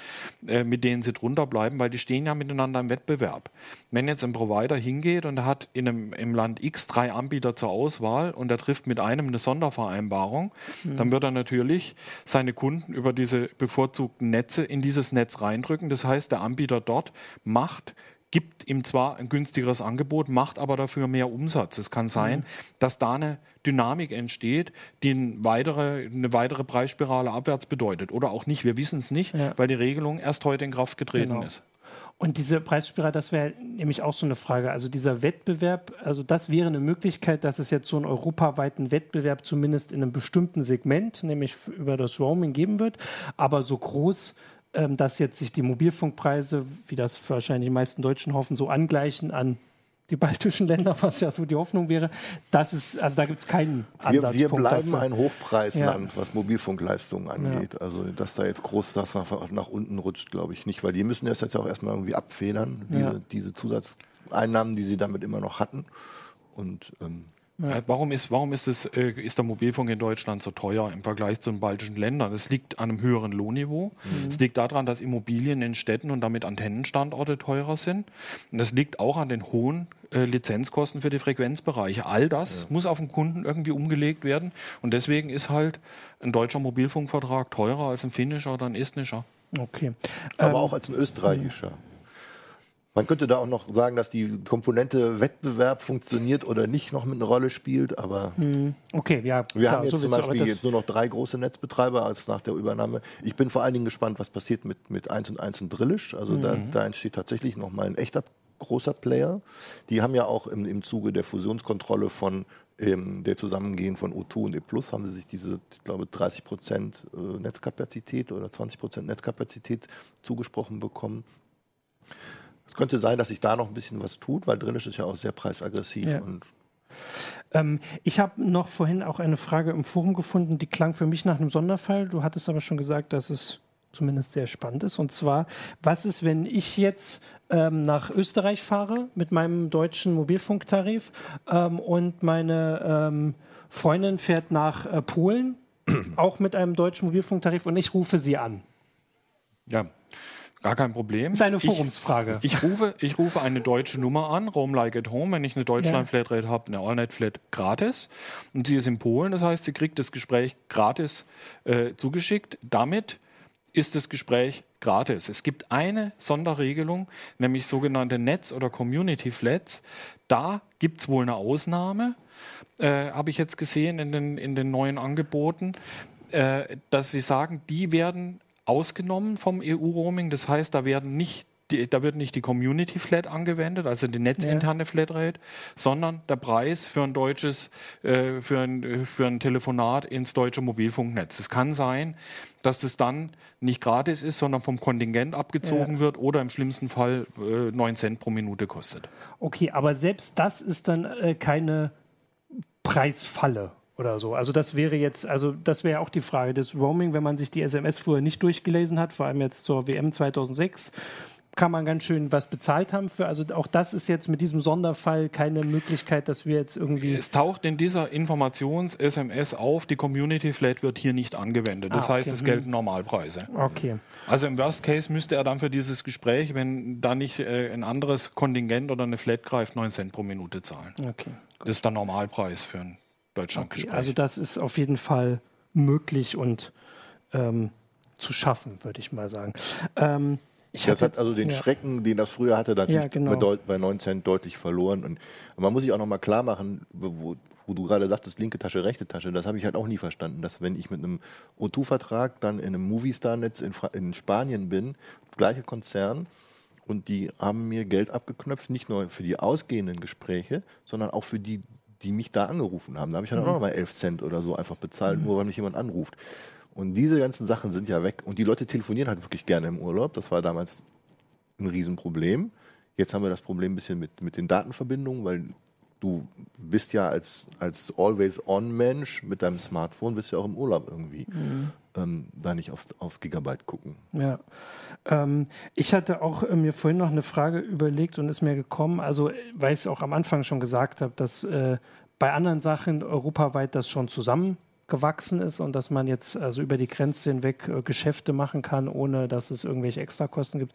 äh, mit denen sie drunter bleiben? Weil die stehen ja miteinander im Wettbewerb. Wenn jetzt ein Provider hingeht und er hat in einem, im Land X drei Anbieter zur Auswahl und er trifft mit einem eine Sondervereinbarung, mhm. dann wird er natürlich seine Kunden über diese bevorzugten Netze in dieses Netz reindrücken. Das heißt, der Anbieter dort macht gibt ihm zwar ein günstigeres Angebot, macht aber dafür mehr Umsatz. Es kann sein, mhm. dass da eine Dynamik entsteht, die eine weitere, eine weitere Preisspirale abwärts bedeutet. Oder auch nicht, wir wissen es nicht, ja. weil die Regelung erst heute in Kraft getreten genau. ist. Und diese Preisspirale, das wäre nämlich auch so eine Frage. Also dieser Wettbewerb, also das wäre eine Möglichkeit, dass es jetzt so einen europaweiten Wettbewerb zumindest in einem bestimmten Segment, nämlich über das Roaming geben wird. Aber so groß ähm, dass jetzt sich die Mobilfunkpreise, wie das wahrscheinlich die meisten Deutschen hoffen, so angleichen an die baltischen Länder, was ja so die Hoffnung wäre. Das ist, also da gibt es keinen Ansatzpunkt Wir, wir bleiben dafür. ein Hochpreisland, ja. was Mobilfunkleistungen angeht. Ja. Also dass da jetzt groß das nach, nach unten rutscht, glaube ich nicht, weil die müssen das jetzt auch erstmal irgendwie abfedern, diese, ja. diese Zusatzeinnahmen, die sie damit immer noch hatten. Und ähm, ja. Äh, warum, ist, warum ist, es, äh, ist der Mobilfunk in Deutschland so teuer im Vergleich zu den baltischen Ländern? Es liegt an einem höheren Lohnniveau. Mhm. Es liegt daran, dass Immobilien in Städten und damit Antennenstandorte teurer sind. Und es liegt auch an den hohen äh, Lizenzkosten für die Frequenzbereiche. All das ja. muss auf den Kunden irgendwie umgelegt werden. Und deswegen ist halt ein deutscher Mobilfunkvertrag teurer als ein finnischer oder ein estnischer. Okay. Aber ähm, auch als ein österreichischer. Man könnte da auch noch sagen, dass die Komponente Wettbewerb funktioniert oder nicht noch mit einer Rolle spielt, aber hm, okay, ja, wir klar, haben jetzt zum Beispiel jetzt nur noch drei große Netzbetreiber als nach der Übernahme. Ich bin vor allen Dingen gespannt, was passiert mit, mit 1 und 1 und Drillisch. Also mhm. da, da entsteht tatsächlich noch mal ein echter großer Player. Die haben ja auch im, im Zuge der Fusionskontrolle von ähm, der Zusammengehen von O2 und E Plus haben sie sich diese, ich glaube, 30 Prozent äh, Netzkapazität oder 20 Prozent Netzkapazität zugesprochen bekommen. Es könnte sein, dass sich da noch ein bisschen was tut, weil Drillisch ist ja auch sehr preisaggressiv. Ja. Und ähm, ich habe noch vorhin auch eine Frage im Forum gefunden, die klang für mich nach einem Sonderfall. Du hattest aber schon gesagt, dass es zumindest sehr spannend ist. Und zwar, was ist, wenn ich jetzt ähm, nach Österreich fahre mit meinem deutschen Mobilfunktarif ähm, und meine ähm, Freundin fährt nach äh, Polen, auch mit einem deutschen Mobilfunktarif und ich rufe sie an. Ja, Gar kein Problem. Das ist eine Forumsfrage. Ich, ich, rufe, ich rufe eine deutsche Nummer an, Roam Like at Home, wenn ich eine Deutschland-Flatrate habe, eine Allnet-Flat gratis. Und sie ist in Polen, das heißt, sie kriegt das Gespräch gratis äh, zugeschickt. Damit ist das Gespräch gratis. Es gibt eine Sonderregelung, nämlich sogenannte Netz- oder Community-Flats. Da gibt es wohl eine Ausnahme, äh, habe ich jetzt gesehen in den, in den neuen Angeboten, äh, dass sie sagen, die werden ausgenommen vom EU-Roaming. Das heißt, da werden nicht die, da wird nicht die Community Flat angewendet, also die netzinterne ja. Flatrate, sondern der Preis für ein deutsches, äh, für, ein, für ein Telefonat ins deutsche Mobilfunknetz. Es kann sein, dass das dann nicht gratis ist, sondern vom Kontingent abgezogen ja. wird oder im schlimmsten Fall äh, 9 Cent pro Minute kostet. Okay, aber selbst das ist dann äh, keine Preisfalle oder so. Also das wäre jetzt, also das wäre auch die Frage des Roaming, wenn man sich die SMS früher nicht durchgelesen hat, vor allem jetzt zur WM 2006 kann man ganz schön was bezahlt haben für. Also auch das ist jetzt mit diesem Sonderfall keine Möglichkeit, dass wir jetzt irgendwie. Es taucht in dieser Informations-SMS auf, die Community Flat wird hier nicht angewendet. Das ah, okay. heißt, es gelten Normalpreise. Okay. Also im Worst Case müsste er dann für dieses Gespräch, wenn da nicht äh, ein anderes Kontingent oder eine Flat greift, 9 Cent pro Minute zahlen. Okay. Gut. Das ist der Normalpreis für ein Deutschlandgespräch. Okay, also das ist auf jeden Fall möglich und ähm, zu schaffen, würde ich mal sagen. Ähm, das hat also den ja. Schrecken, den das früher hatte, natürlich ja, genau. bei 9 Cent deutlich verloren. Und man muss sich auch nochmal klar machen, wo, wo du gerade sagtest, linke Tasche, rechte Tasche, das habe ich halt auch nie verstanden, dass wenn ich mit einem O2-Vertrag dann in einem Movistar-Netz in, in, Spanien bin, gleiche Konzern, und die haben mir Geld abgeknöpft, nicht nur für die ausgehenden Gespräche, sondern auch für die, die mich da angerufen haben. Da habe ich dann mhm. auch nochmal 11 Cent oder so einfach bezahlt, mhm. nur weil mich jemand anruft. Und diese ganzen Sachen sind ja weg. Und die Leute telefonieren halt wirklich gerne im Urlaub. Das war damals ein Riesenproblem. Jetzt haben wir das Problem ein bisschen mit, mit den Datenverbindungen, weil du bist ja als, als Always-On-Mensch mit deinem Smartphone, bist ja auch im Urlaub irgendwie. Mhm. Ähm, da nicht aufs, aufs Gigabyte gucken. Ja. Ähm, ich hatte auch äh, mir vorhin noch eine Frage überlegt und ist mir gekommen, also weil ich es auch am Anfang schon gesagt habe, dass äh, bei anderen Sachen europaweit das schon zusammen gewachsen ist und dass man jetzt also über die Grenze hinweg äh, Geschäfte machen kann, ohne dass es irgendwelche Extrakosten gibt.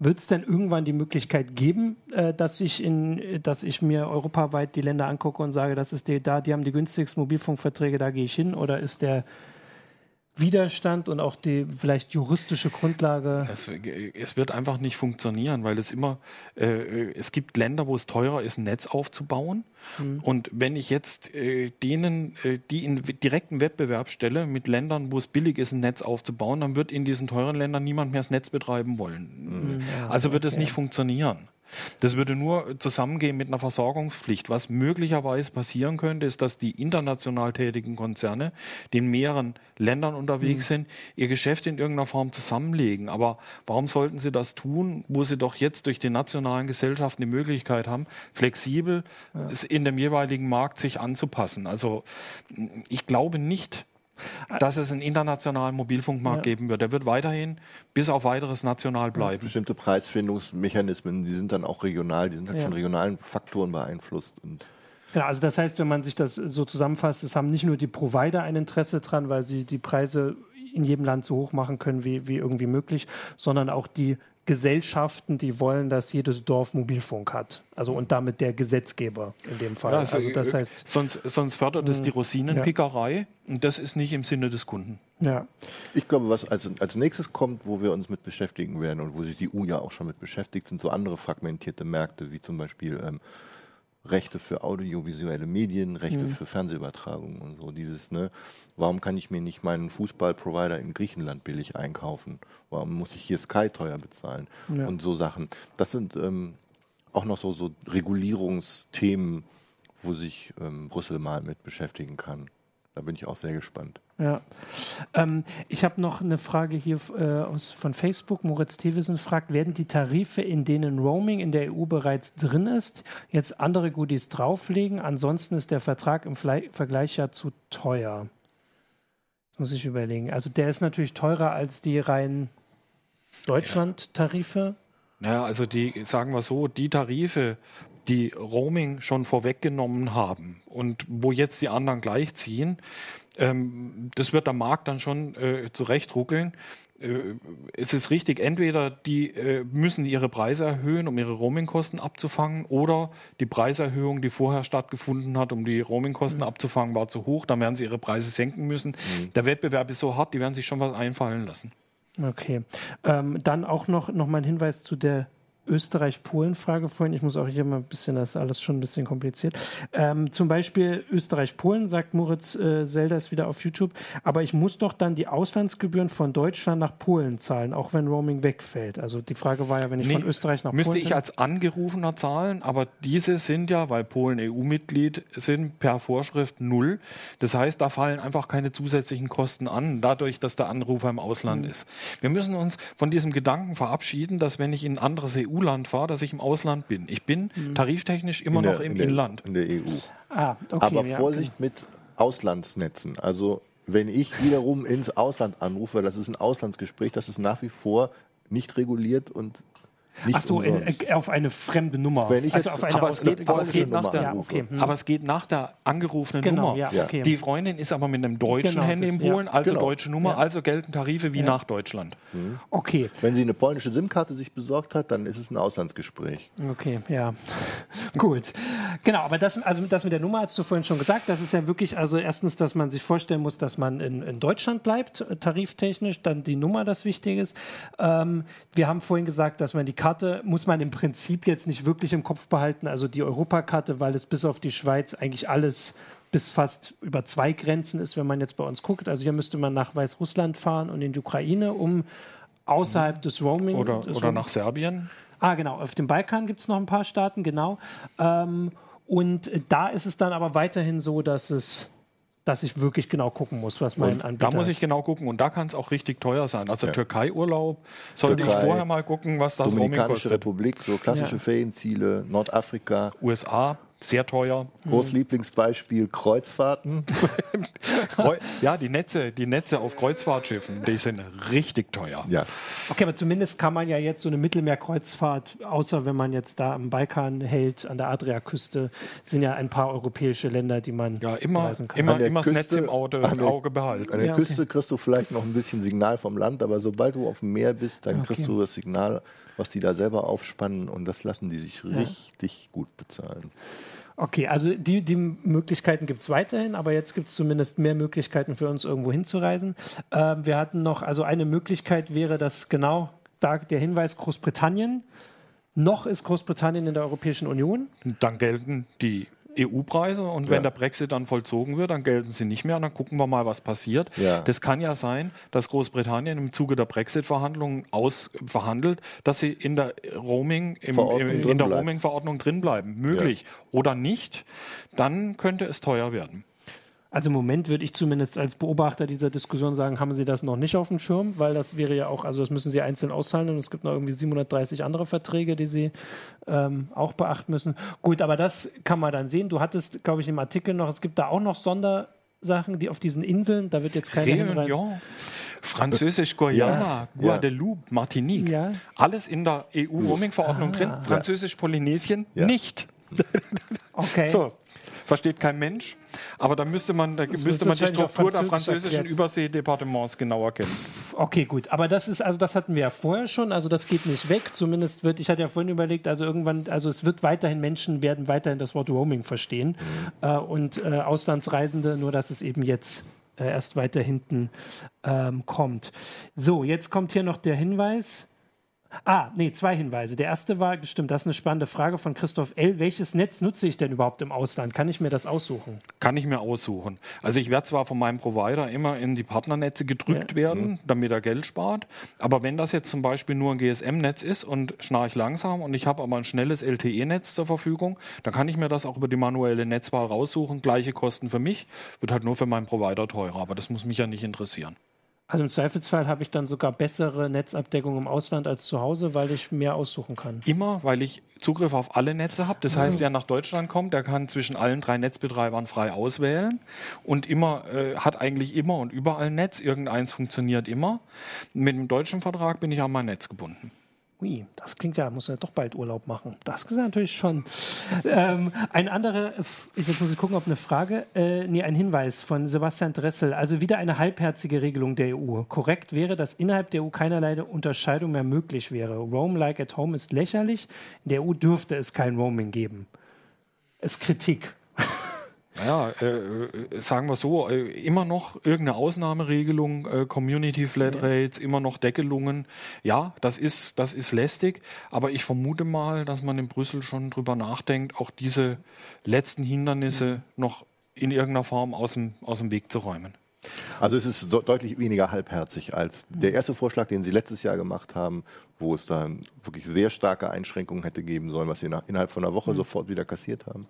Wird es denn irgendwann die Möglichkeit geben, äh, dass ich in, dass ich mir europaweit die Länder angucke und sage, das ist die, da, die haben die günstigsten Mobilfunkverträge, da gehe ich hin? Oder ist der Widerstand und auch die vielleicht juristische Grundlage? Es, es wird einfach nicht funktionieren, weil es immer, äh, es gibt Länder, wo es teurer ist, ein Netz aufzubauen. Mhm. Und wenn ich jetzt äh, denen, äh, die in direkten Wettbewerb stelle mit Ländern, wo es billig ist, ein Netz aufzubauen, dann wird in diesen teuren Ländern niemand mehr das Netz betreiben wollen. Mhm. Also wird es nicht funktionieren. Das würde nur zusammengehen mit einer Versorgungspflicht. Was möglicherweise passieren könnte, ist, dass die international tätigen Konzerne, die in mehreren Ländern unterwegs mhm. sind, ihr Geschäft in irgendeiner Form zusammenlegen. Aber warum sollten sie das tun, wo sie doch jetzt durch die nationalen Gesellschaften die Möglichkeit haben, flexibel ja. in dem jeweiligen Markt sich anzupassen? Also ich glaube nicht, dass es einen internationalen Mobilfunkmarkt ja. geben wird. Der wird weiterhin bis auf weiteres national bleiben. Bestimmte Preisfindungsmechanismen, die sind dann auch regional, die sind halt ja. von regionalen Faktoren beeinflusst. Und ja, also das heißt, wenn man sich das so zusammenfasst, es haben nicht nur die Provider ein Interesse dran, weil sie die Preise in jedem Land so hoch machen können, wie, wie irgendwie möglich, sondern auch die Gesellschaften, die wollen, dass jedes Dorf Mobilfunk hat. Also und damit der Gesetzgeber in dem Fall. Ja, also, also das heißt, sonst, sonst fördert es die hm, Rosinenpickerei ja. und das ist nicht im Sinne des Kunden. Ja. Ich glaube, was als, als nächstes kommt, wo wir uns mit beschäftigen werden und wo sich die EU ja auch schon mit beschäftigt, sind so andere fragmentierte Märkte, wie zum Beispiel ähm, Rechte für audiovisuelle Medien, Rechte mhm. für Fernsehübertragungen und so. Dieses, ne, warum kann ich mir nicht meinen Fußballprovider in Griechenland billig einkaufen? Warum muss ich hier Sky teuer bezahlen? Ja. Und so Sachen. Das sind ähm, auch noch so, so Regulierungsthemen, wo sich ähm, Brüssel mal mit beschäftigen kann. Da bin ich auch sehr gespannt. Ja. Ähm, ich habe noch eine Frage hier äh, aus, von Facebook. Moritz Thewissen fragt, werden die Tarife, in denen Roaming in der EU bereits drin ist, jetzt andere Goodies drauflegen? Ansonsten ist der Vertrag im Fle Vergleich ja zu teuer. muss ich überlegen. Also der ist natürlich teurer als die rein Deutschland-Tarife. Naja, also die, sagen wir so, die Tarife, die Roaming schon vorweggenommen haben und wo jetzt die anderen gleichziehen, ähm, das wird der Markt dann schon äh, zurechtruckeln. Äh, es ist richtig, entweder die äh, müssen ihre Preise erhöhen, um ihre Roamingkosten abzufangen, oder die Preiserhöhung, die vorher stattgefunden hat, um die Roamingkosten mhm. abzufangen, war zu hoch. Dann werden sie ihre Preise senken müssen. Mhm. Der Wettbewerb ist so hart, die werden sich schon was einfallen lassen. Okay. Ähm, dann auch noch, noch mal ein Hinweis zu der Österreich-Polen-Frage vorhin. Ich muss auch hier mal ein bisschen, das ist alles schon ein bisschen kompliziert. Ähm, zum Beispiel Österreich-Polen, sagt Moritz äh, Zelda ist wieder auf YouTube, aber ich muss doch dann die Auslandsgebühren von Deutschland nach Polen zahlen, auch wenn Roaming wegfällt. Also die Frage war ja, wenn ich nee, von Österreich nach müsste Polen. Müsste ich als Angerufener zahlen, aber diese sind ja, weil Polen EU-Mitglied sind, per Vorschrift null. Das heißt, da fallen einfach keine zusätzlichen Kosten an, dadurch, dass der Anrufer im Ausland mhm. ist. Wir müssen uns von diesem Gedanken verabschieden, dass wenn ich in ein anderes EU EU-Land war, dass ich im Ausland bin. Ich bin mhm. tariftechnisch immer der, noch im in der, Inland. In der EU. Ah, okay, Aber ja, Vorsicht okay. mit Auslandsnetzen. Also wenn ich wiederum ins Ausland anrufe, das ist ein Auslandsgespräch, das ist nach wie vor nicht reguliert und nicht Ach so, in, auf eine fremde Nummer. Wenn ich also auf eine aber, es geht, aber, es geht nach der, ja, okay. hm. aber es geht nach der angerufenen genau, Nummer. Ja, okay. Die Freundin ist aber mit einem deutschen genau, Handy in Polen, also genau. deutsche Nummer, also gelten Tarife wie nach Deutschland. Hm. Okay. Wenn sie eine polnische SIM-Karte sich besorgt hat, dann ist es ein Auslandsgespräch. Okay, ja. Gut. Genau, aber das, also das mit der Nummer hast du vorhin schon gesagt. Das ist ja wirklich, also erstens, dass man sich vorstellen muss, dass man in, in Deutschland bleibt, tariftechnisch, dann die Nummer das Wichtige ist. Ähm, wir haben vorhin gesagt, dass man die Karte Karte muss man im Prinzip jetzt nicht wirklich im Kopf behalten. Also die Europakarte, weil es bis auf die Schweiz eigentlich alles bis fast über zwei Grenzen ist, wenn man jetzt bei uns guckt. Also hier müsste man nach Weißrussland fahren und in die Ukraine, um außerhalb des Roaming. Oder, des oder nach Serbien. Ah, genau. Auf dem Balkan gibt es noch ein paar Staaten, genau. Ähm, und da ist es dann aber weiterhin so, dass es dass ich wirklich genau gucken muss, was mein Anbieter... Da muss ich genau gucken und da kann es auch richtig teuer sein. Also ja. Türkei-Urlaub sollte Türkei, ich vorher mal gucken, was das Dominikanische Roaming kostet. Republik, so klassische ja. Ferienziele, Nordafrika. USA, sehr teuer. Großes Lieblingsbeispiel Kreuzfahrten. ja, die Netze, die Netze auf Kreuzfahrtschiffen, die sind richtig teuer. Ja. Okay, aber zumindest kann man ja jetzt so eine Mittelmeerkreuzfahrt, außer wenn man jetzt da am Balkan hält, an der Adriaküste, sind ja ein paar europäische Länder, die man ja immer kann. immer, immer Küste, das Netz im Auge, der, Auge behalten. An der ja, okay. Küste kriegst du vielleicht noch ein bisschen Signal vom Land, aber sobald du auf dem Meer bist, dann okay. kriegst du das Signal, was die da selber aufspannen und das lassen die sich ja. richtig gut bezahlen. Okay, also die, die Möglichkeiten gibt es weiterhin, aber jetzt gibt es zumindest mehr Möglichkeiten für uns irgendwo hinzureisen. Ähm, wir hatten noch, also eine Möglichkeit wäre das genau da der Hinweis Großbritannien. Noch ist Großbritannien in der Europäischen Union. Dann gelten die EU-Preise und ja. wenn der Brexit dann vollzogen wird, dann gelten sie nicht mehr und dann gucken wir mal, was passiert. Ja. Das kann ja sein, dass Großbritannien im Zuge der Brexit-Verhandlungen ausverhandelt, dass sie in der Roaming, im, im, in der Roaming-Verordnung drinbleiben. Möglich. Ja. Oder nicht, dann könnte es teuer werden. Also im Moment würde ich zumindest als Beobachter dieser Diskussion sagen, haben Sie das noch nicht auf dem Schirm, weil das wäre ja auch, also das müssen Sie einzeln auszahlen und es gibt noch irgendwie 730 andere Verträge, die Sie ähm, auch beachten müssen. Gut, aber das kann man dann sehen. Du hattest, glaube ich, im Artikel noch, es gibt da auch noch Sondersachen, die auf diesen Inseln, da wird jetzt keine Réunion. Französisch Guyana, ja. Guadeloupe, Martinique. Ja. Alles in der EU-Roaming-Verordnung ah. drin. Französisch-Polynesien ja. nicht. Okay. So, versteht kein Mensch. Aber da müsste man, da müsste man die Struktur der französischen Überseedepartements genauer kennen. Okay, gut. Aber das ist, also das hatten wir ja vorher schon, also das geht nicht weg. Zumindest wird, ich hatte ja vorhin überlegt, also irgendwann, also es wird weiterhin Menschen werden weiterhin das Wort Roaming verstehen. Mhm. Äh, und äh, Auslandsreisende, nur dass es eben jetzt äh, erst weiter hinten ähm, kommt. So, jetzt kommt hier noch der Hinweis. Ah, nee, zwei Hinweise. Der erste war, stimmt, das ist eine spannende Frage von Christoph L. Welches Netz nutze ich denn überhaupt im Ausland? Kann ich mir das aussuchen? Kann ich mir aussuchen. Also ich werde zwar von meinem Provider immer in die Partnernetze gedrückt ja. werden, mhm. damit er Geld spart. Aber wenn das jetzt zum Beispiel nur ein GSM-Netz ist und schnarch langsam und ich habe aber ein schnelles LTE-Netz zur Verfügung, dann kann ich mir das auch über die manuelle Netzwahl raussuchen. Gleiche Kosten für mich, wird halt nur für meinen Provider teurer. Aber das muss mich ja nicht interessieren. Also im Zweifelsfall habe ich dann sogar bessere Netzabdeckung im Ausland als zu Hause, weil ich mehr aussuchen kann. Immer, weil ich Zugriff auf alle Netze habe. Das heißt, mhm. wer nach Deutschland kommt, der kann zwischen allen drei Netzbetreibern frei auswählen und immer äh, hat eigentlich immer und überall ein Netz. Irgendeins funktioniert immer. Mit dem deutschen Vertrag bin ich an mein Netz gebunden. Ui, das klingt ja, muss ja doch bald Urlaub machen. Das ist natürlich schon. ähm, ein anderer, jetzt muss ich gucken, ob eine Frage, äh, nee, ein Hinweis von Sebastian Dressel. Also wieder eine halbherzige Regelung der EU. Korrekt wäre, dass innerhalb der EU keinerlei Unterscheidung mehr möglich wäre. Roam like at home ist lächerlich. In der EU dürfte es kein Roaming geben. Ist Kritik. Naja, äh, äh, sagen wir so, äh, immer noch irgendeine Ausnahmeregelung, äh, Community Flatrates, ja. immer noch Deckelungen. Ja, das ist, das ist lästig, aber ich vermute mal, dass man in Brüssel schon drüber nachdenkt, auch diese letzten Hindernisse mhm. noch in irgendeiner Form aus dem, aus dem Weg zu räumen. Also es ist so deutlich weniger halbherzig als der erste Vorschlag, den Sie letztes Jahr gemacht haben, wo es dann wirklich sehr starke Einschränkungen hätte geben sollen, was Sie nach, innerhalb von einer Woche mhm. sofort wieder kassiert haben.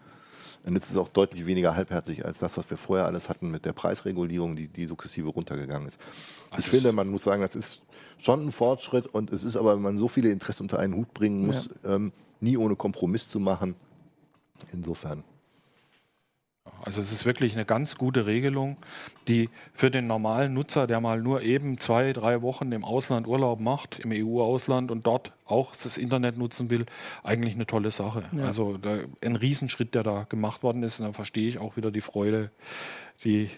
Und jetzt ist es auch deutlich weniger halbherzig als das, was wir vorher alles hatten mit der Preisregulierung, die, die sukzessive runtergegangen ist. Also ich finde, man muss sagen, das ist schon ein Fortschritt und es ist aber, wenn man so viele Interessen unter einen Hut bringen muss, ja. ähm, nie ohne Kompromiss zu machen. Insofern. Also es ist wirklich eine ganz gute Regelung, die für den normalen Nutzer, der mal nur eben zwei, drei Wochen im Ausland Urlaub macht, im EU-Ausland und dort auch das Internet nutzen will, eigentlich eine tolle Sache. Ja. Also da, ein Riesenschritt, der da gemacht worden ist. Und dann verstehe ich auch wieder die Freude, die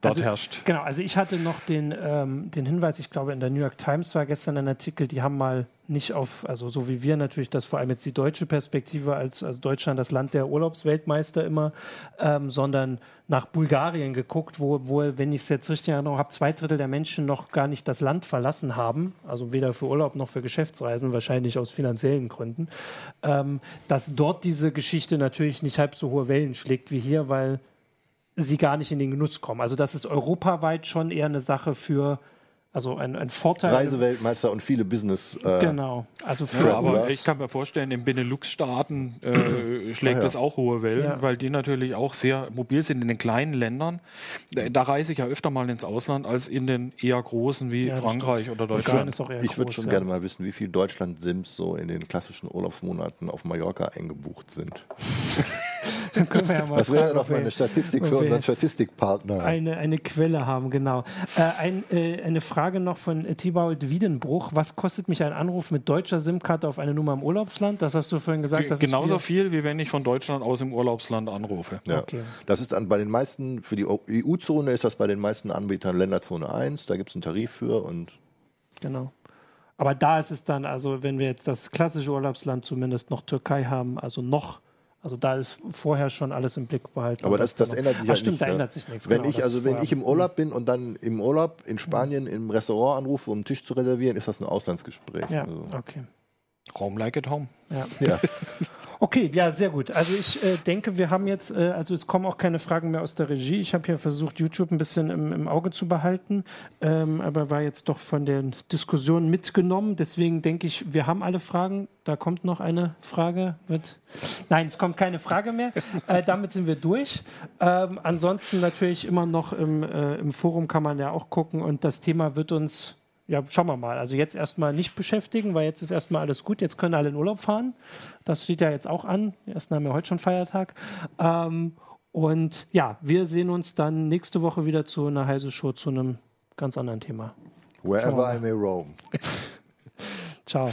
dort also, herrscht. Genau, also ich hatte noch den, ähm, den Hinweis, ich glaube in der New York Times war gestern ein Artikel, die haben mal nicht auf, also so wie wir natürlich das vor allem jetzt die deutsche Perspektive als, als Deutschland das Land der Urlaubsweltmeister immer, ähm, sondern nach Bulgarien geguckt, wo, wo wenn ich es jetzt richtig erinnere, habe, zwei Drittel der Menschen noch gar nicht das Land verlassen haben, also weder für Urlaub noch für Geschäftsreisen, wahrscheinlich aus finanziellen Gründen, ähm, dass dort diese Geschichte natürlich nicht halb so hohe Wellen schlägt wie hier, weil sie gar nicht in den Genuss kommen. Also das ist europaweit schon eher eine Sache für also ein, ein Vorteil. Reiseweltmeister und viele Business. Äh, genau. Also für ja, aber ich kann mir vorstellen, in Benelux-Staaten äh, schlägt ja. das auch hohe Wellen, ja. weil die natürlich auch sehr mobil sind in den kleinen Ländern. Da, da, reise ich ja öfter mal ins Ausland als in den eher großen wie Frankreich oder Deutschland. ich würde schon gerne mal wissen, wie viel Deutschland-Sims so in den klassischen Urlaubsmonaten auf Mallorca eingebucht sind. Dann können wir ja mal das wäre doch mal eine Statistik für unseren Statistikpartner. Eine, eine Quelle haben, genau. Äh, ein, äh, eine Frage noch von Thibaut Wiedenbruch. Was kostet mich ein Anruf mit deutscher SIM-Karte auf eine Nummer im Urlaubsland? Das hast du vorhin gesagt. G genauso viel, wie wenn ich von Deutschland aus im Urlaubsland anrufe. Ja. Okay. Das ist an, bei den meisten, für die EU-Zone ist das bei den meisten Anbietern Länderzone 1. Da gibt es einen Tarif für und. Genau. Aber da ist es dann, also wenn wir jetzt das klassische Urlaubsland zumindest noch Türkei haben, also noch also da ist vorher schon alles im Blick behalten. Aber das, das ändert sich ja stimmt, nicht. da ne? ändert sich nichts. Wenn genau, ich also wenn ich im Urlaub bin und dann im Urlaub in Spanien im Restaurant anrufe, um einen Tisch zu reservieren, ist das ein Auslandsgespräch. Ja, also. okay. Home like at home. Ja. ja. Okay, ja, sehr gut. Also ich äh, denke, wir haben jetzt, äh, also es kommen auch keine Fragen mehr aus der Regie. Ich habe hier versucht, YouTube ein bisschen im, im Auge zu behalten, ähm, aber war jetzt doch von den Diskussionen mitgenommen. Deswegen denke ich, wir haben alle Fragen. Da kommt noch eine Frage mit. Nein, es kommt keine Frage mehr. Äh, damit sind wir durch. Ähm, ansonsten natürlich immer noch im, äh, im Forum kann man ja auch gucken und das Thema wird uns ja, schauen wir mal. Also jetzt erstmal nicht beschäftigen, weil jetzt ist erstmal alles gut. Jetzt können alle in Urlaub fahren. Das steht ja jetzt auch an. Erst haben wir heute schon Feiertag. Ähm, und ja, wir sehen uns dann nächste Woche wieder zu einer heißen Show zu einem ganz anderen Thema. Wherever I may roam. Ciao.